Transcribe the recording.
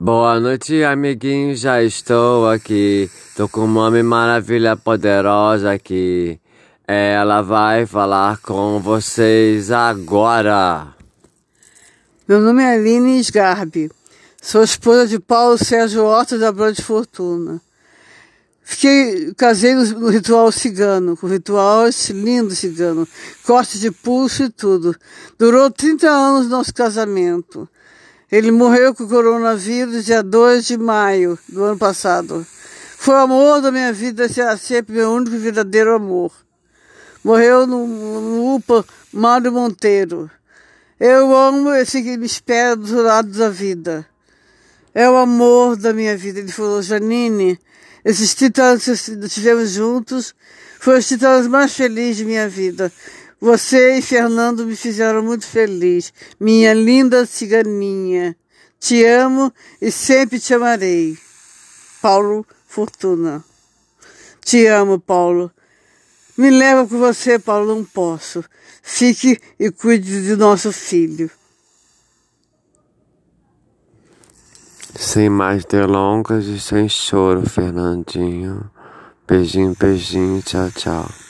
Boa noite, amiguinho, já estou aqui. Tô com uma maravilha poderosa aqui. Ela vai falar com vocês agora. Meu nome é Aline Sgarbi. Sou esposa de Paulo Sérgio Horta da Brand Fortuna. Fiquei, casei no, ritual cigano, com ritual lindo cigano, corte de pulso e tudo. Durou 30 anos nosso casamento. Ele morreu com coronavírus dia 2 de maio do ano passado. Foi o amor da minha vida, sempre meu único verdadeiro amor. Morreu no, no UPA Mário Monteiro. Eu amo esse que me espera do outro lado da vida. É o amor da minha vida. Ele falou, Janine, esses 30 anos que estivemos juntos foram os 30 anos mais felizes de minha vida. Você e Fernando me fizeram muito feliz, minha linda ciganinha. Te amo e sempre te amarei. Paulo Fortuna. Te amo, Paulo. Me leva com você, Paulo, não posso. Fique e cuide de nosso filho. Sem mais delongas e sem choro, Fernandinho. Beijinho, beijinho, tchau, tchau.